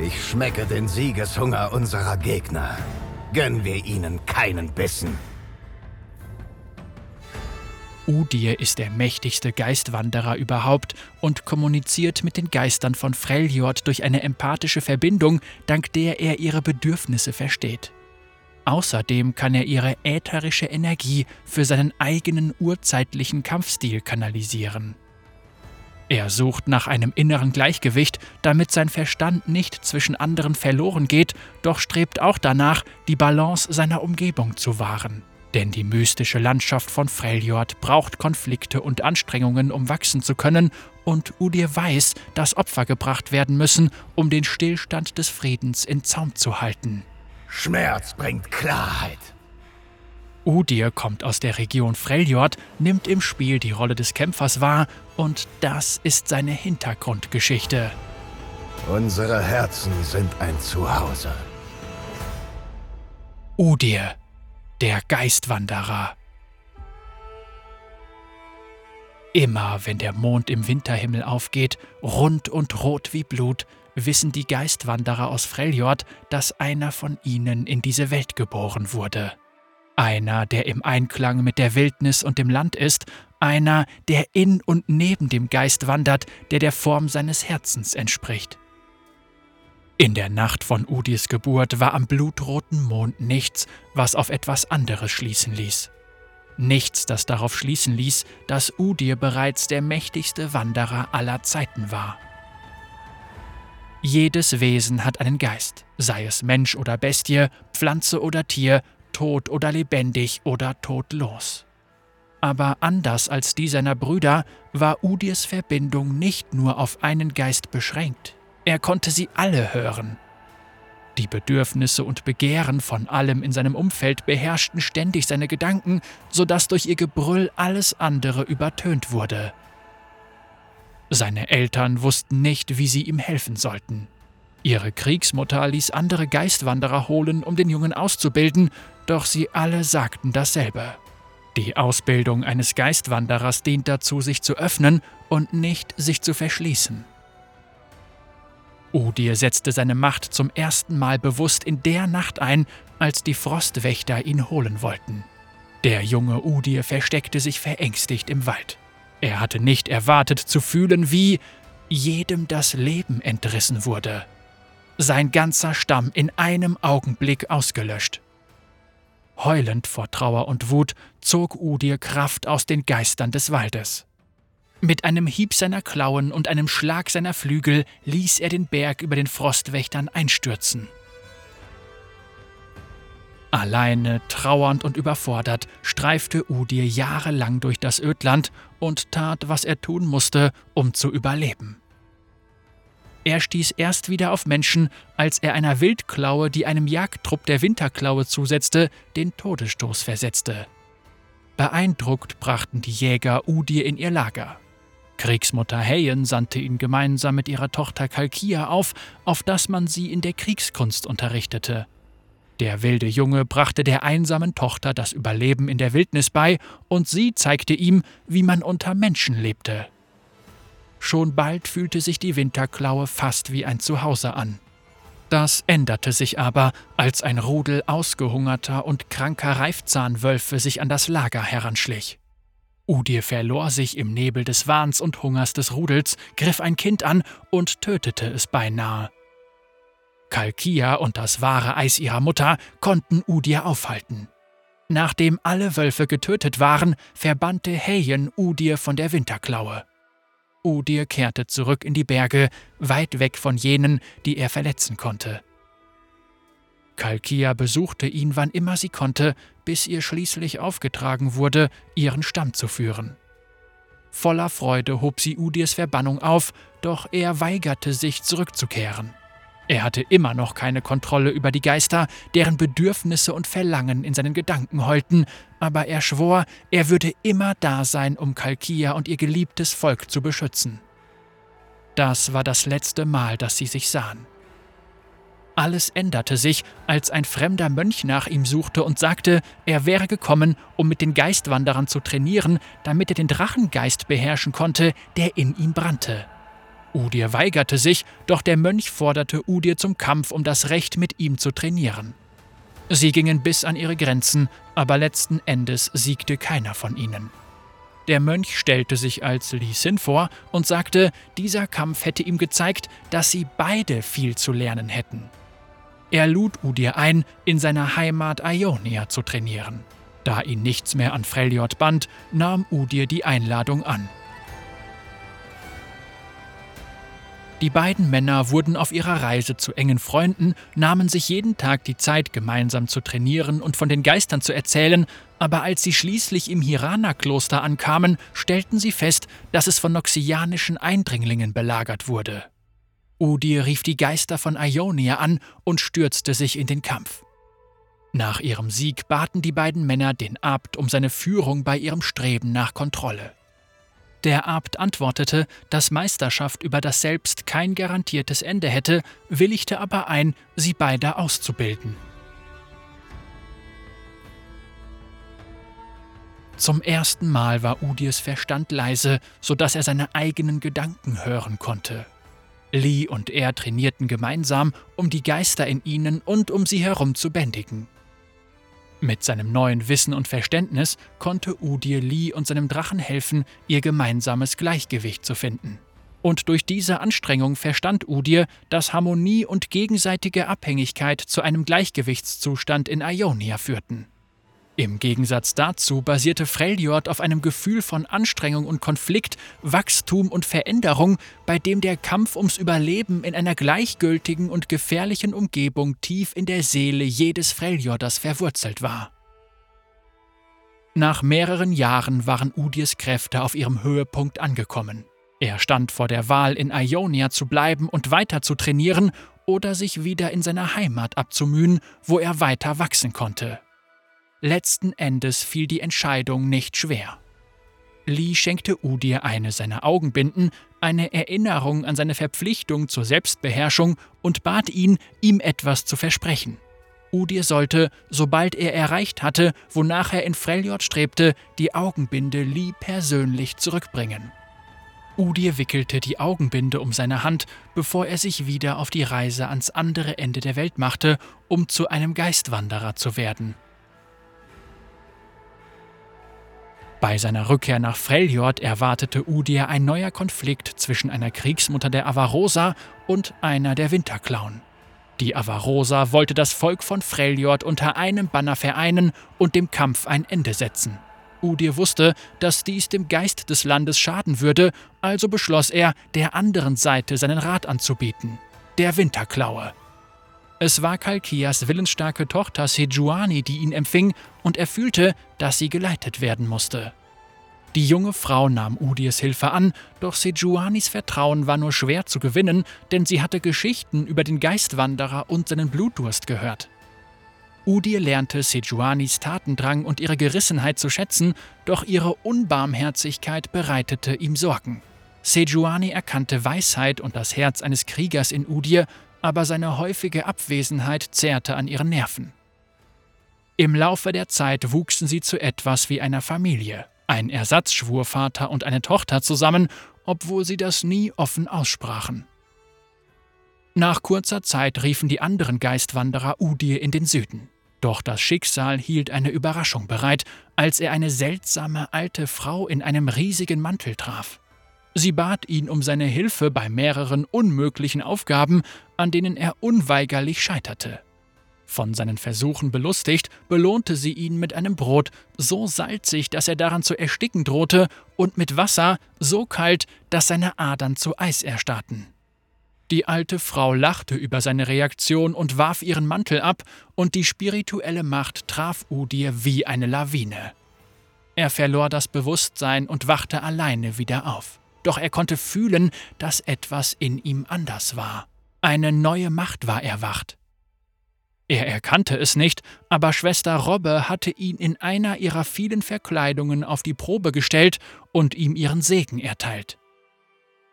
Ich schmecke den Siegeshunger unserer Gegner. Gönnen wir ihnen keinen Bissen. Udir ist der mächtigste Geistwanderer überhaupt und kommuniziert mit den Geistern von Freljord durch eine empathische Verbindung, dank der er ihre Bedürfnisse versteht. Außerdem kann er ihre ätherische Energie für seinen eigenen urzeitlichen Kampfstil kanalisieren. Er sucht nach einem inneren Gleichgewicht, damit sein Verstand nicht zwischen anderen verloren geht, doch strebt auch danach, die Balance seiner Umgebung zu wahren. Denn die mystische Landschaft von Freljord braucht Konflikte und Anstrengungen, um wachsen zu können, und Udir weiß, dass Opfer gebracht werden müssen, um den Stillstand des Friedens in Zaum zu halten. Schmerz bringt Klarheit. Udir kommt aus der Region Freljord, nimmt im Spiel die Rolle des Kämpfers wahr, und das ist seine Hintergrundgeschichte. Unsere Herzen sind ein Zuhause. Udir, der Geistwanderer. Immer wenn der Mond im Winterhimmel aufgeht, rund und rot wie Blut, wissen die Geistwanderer aus Freljord, dass einer von ihnen in diese Welt geboren wurde. Einer, der im Einklang mit der Wildnis und dem Land ist, einer, der in und neben dem Geist wandert, der der Form seines Herzens entspricht. In der Nacht von Udis Geburt war am blutroten Mond nichts, was auf etwas anderes schließen ließ. Nichts, das darauf schließen ließ, dass Udir bereits der mächtigste Wanderer aller Zeiten war. Jedes Wesen hat einen Geist, sei es Mensch oder Bestie, Pflanze oder Tier, tot oder lebendig oder todlos. Aber anders als die seiner Brüder war Udirs Verbindung nicht nur auf einen Geist beschränkt. Er konnte sie alle hören. Die Bedürfnisse und Begehren von allem in seinem Umfeld beherrschten ständig seine Gedanken, sodass durch ihr Gebrüll alles andere übertönt wurde. Seine Eltern wussten nicht, wie sie ihm helfen sollten. Ihre Kriegsmutter ließ andere Geistwanderer holen, um den Jungen auszubilden, doch sie alle sagten dasselbe. Die Ausbildung eines Geistwanderers dient dazu, sich zu öffnen und nicht sich zu verschließen. Udir setzte seine Macht zum ersten Mal bewusst in der Nacht ein, als die Frostwächter ihn holen wollten. Der junge Udir versteckte sich verängstigt im Wald. Er hatte nicht erwartet zu fühlen, wie jedem das Leben entrissen wurde. Sein ganzer Stamm in einem Augenblick ausgelöscht. Heulend vor Trauer und Wut zog Udir Kraft aus den Geistern des Waldes. Mit einem Hieb seiner Klauen und einem Schlag seiner Flügel ließ er den Berg über den Frostwächtern einstürzen. Alleine, trauernd und überfordert, streifte Udir jahrelang durch das Ödland und tat, was er tun musste, um zu überleben. Er stieß erst wieder auf Menschen, als er einer Wildklaue, die einem Jagdtrupp der Winterklaue zusetzte, den Todesstoß versetzte. Beeindruckt brachten die Jäger Udir in ihr Lager. Kriegsmutter Heyen sandte ihn gemeinsam mit ihrer Tochter Kalkia auf, auf dass man sie in der Kriegskunst unterrichtete. Der wilde Junge brachte der einsamen Tochter das Überleben in der Wildnis bei, und sie zeigte ihm, wie man unter Menschen lebte. Schon bald fühlte sich die Winterklaue fast wie ein Zuhause an. Das änderte sich aber, als ein Rudel ausgehungerter und kranker Reifzahnwölfe sich an das Lager heranschlich. Udir verlor sich im Nebel des Wahns und Hungers des Rudels, griff ein Kind an und tötete es beinahe. Kalkia und das wahre Eis ihrer Mutter konnten Udir aufhalten. Nachdem alle Wölfe getötet waren, verbannte Heyen Udir von der Winterklaue. Udir kehrte zurück in die Berge, weit weg von jenen, die er verletzen konnte. Kalkia besuchte ihn, wann immer sie konnte, bis ihr schließlich aufgetragen wurde, ihren Stamm zu führen. Voller Freude hob sie Udirs Verbannung auf, doch er weigerte sich zurückzukehren. Er hatte immer noch keine Kontrolle über die Geister, deren Bedürfnisse und Verlangen in seinen Gedanken heulten, aber er schwor, er würde immer da sein, um Kalkia und ihr geliebtes Volk zu beschützen. Das war das letzte Mal, dass sie sich sahen. Alles änderte sich, als ein fremder Mönch nach ihm suchte und sagte, er wäre gekommen, um mit den Geistwanderern zu trainieren, damit er den Drachengeist beherrschen konnte, der in ihm brannte. Udir weigerte sich, doch der Mönch forderte Udir zum Kampf, um das Recht mit ihm zu trainieren. Sie gingen bis an ihre Grenzen, aber letzten Endes siegte keiner von ihnen. Der Mönch stellte sich als Li Sin vor und sagte, dieser Kampf hätte ihm gezeigt, dass sie beide viel zu lernen hätten. Er lud Udir ein, in seiner Heimat Ionia zu trainieren. Da ihn nichts mehr an Freljord band, nahm Udir die Einladung an. Die beiden Männer wurden auf ihrer Reise zu engen Freunden, nahmen sich jeden Tag die Zeit, gemeinsam zu trainieren und von den Geistern zu erzählen, aber als sie schließlich im Hirana-Kloster ankamen, stellten sie fest, dass es von noxianischen Eindringlingen belagert wurde. Udir rief die Geister von Ionia an und stürzte sich in den Kampf. Nach ihrem Sieg baten die beiden Männer den Abt um seine Führung bei ihrem Streben nach Kontrolle. Der Abt antwortete, dass Meisterschaft über das Selbst kein garantiertes Ende hätte, willigte aber ein, sie beide auszubilden. Zum ersten Mal war Udirs Verstand leise, so dass er seine eigenen Gedanken hören konnte. Lee und er trainierten gemeinsam, um die Geister in ihnen und um sie herum zu bändigen. Mit seinem neuen Wissen und Verständnis konnte Udir Lee und seinem Drachen helfen, ihr gemeinsames Gleichgewicht zu finden. Und durch diese Anstrengung verstand Udir, dass Harmonie und gegenseitige Abhängigkeit zu einem Gleichgewichtszustand in Ionia führten. Im Gegensatz dazu basierte Freljord auf einem Gefühl von Anstrengung und Konflikt, Wachstum und Veränderung, bei dem der Kampf ums Überleben in einer gleichgültigen und gefährlichen Umgebung tief in der Seele jedes Freljorders verwurzelt war. Nach mehreren Jahren waren Udirs Kräfte auf ihrem Höhepunkt angekommen. Er stand vor der Wahl, in Ionia zu bleiben und weiter zu trainieren oder sich wieder in seiner Heimat abzumühen, wo er weiter wachsen konnte. Letzten Endes fiel die Entscheidung nicht schwer. Lee schenkte Udir eine seiner Augenbinden, eine Erinnerung an seine Verpflichtung zur Selbstbeherrschung und bat ihn, ihm etwas zu versprechen. Udir sollte, sobald er erreicht hatte, wonach er in Freljord strebte, die Augenbinde Lee persönlich zurückbringen. Udir wickelte die Augenbinde um seine Hand, bevor er sich wieder auf die Reise ans andere Ende der Welt machte, um zu einem Geistwanderer zu werden. Bei seiner Rückkehr nach Freljord erwartete Udir ein neuer Konflikt zwischen einer Kriegsmutter der Avarosa und einer der Winterklauen. Die Avarosa wollte das Volk von Freljord unter einem Banner vereinen und dem Kampf ein Ende setzen. Udir wusste, dass dies dem Geist des Landes schaden würde, also beschloss er, der anderen Seite seinen Rat anzubieten, der Winterklaue. Es war Kalkias willensstarke Tochter Sejuani, die ihn empfing, und er fühlte, dass sie geleitet werden musste. Die junge Frau nahm Udirs Hilfe an, doch Sejuanis Vertrauen war nur schwer zu gewinnen, denn sie hatte Geschichten über den Geistwanderer und seinen Blutdurst gehört. Udir lernte Sejuanis Tatendrang und ihre Gerissenheit zu schätzen, doch ihre Unbarmherzigkeit bereitete ihm Sorgen. Sejuani erkannte Weisheit und das Herz eines Kriegers in Udir aber seine häufige Abwesenheit zehrte an ihren Nerven. Im Laufe der Zeit wuchsen sie zu etwas wie einer Familie, ein Ersatzschwurvater und eine Tochter zusammen, obwohl sie das nie offen aussprachen. Nach kurzer Zeit riefen die anderen Geistwanderer Udir in den Süden. Doch das Schicksal hielt eine Überraschung bereit, als er eine seltsame alte Frau in einem riesigen Mantel traf. Sie bat ihn um seine Hilfe bei mehreren unmöglichen Aufgaben, an denen er unweigerlich scheiterte. Von seinen Versuchen belustigt, belohnte sie ihn mit einem Brot, so salzig, dass er daran zu ersticken drohte, und mit Wasser, so kalt, dass seine Adern zu Eis erstarrten. Die alte Frau lachte über seine Reaktion und warf ihren Mantel ab, und die spirituelle Macht traf Udir wie eine Lawine. Er verlor das Bewusstsein und wachte alleine wieder auf doch er konnte fühlen, dass etwas in ihm anders war. Eine neue Macht war erwacht. Er erkannte es nicht, aber Schwester Robbe hatte ihn in einer ihrer vielen Verkleidungen auf die Probe gestellt und ihm ihren Segen erteilt.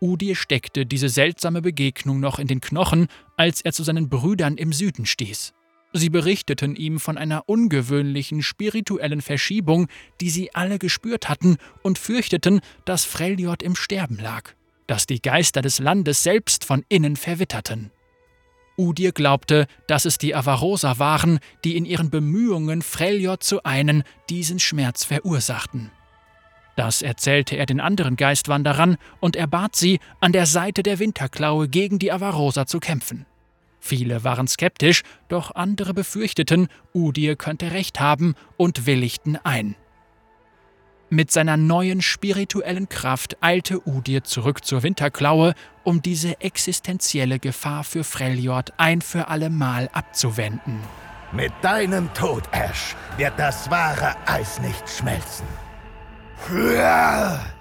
Udir steckte diese seltsame Begegnung noch in den Knochen, als er zu seinen Brüdern im Süden stieß. Sie berichteten ihm von einer ungewöhnlichen spirituellen Verschiebung, die sie alle gespürt hatten und fürchteten, dass Freljord im Sterben lag. dass die Geister des Landes selbst von innen verwitterten. Udir glaubte, dass es die Avarosa waren, die in ihren Bemühungen, Freljord zu einen, diesen Schmerz verursachten. Das erzählte er den anderen Geistwanderern und er bat sie, an der Seite der Winterklaue gegen die Avarosa zu kämpfen. Viele waren skeptisch, doch andere befürchteten, Udir könnte recht haben und willigten ein. Mit seiner neuen spirituellen Kraft eilte Udir zurück zur Winterklaue, um diese existenzielle Gefahr für Freljord ein für allemal abzuwenden. Mit deinem Tod, Ash, wird das wahre Eis nicht schmelzen. Ja!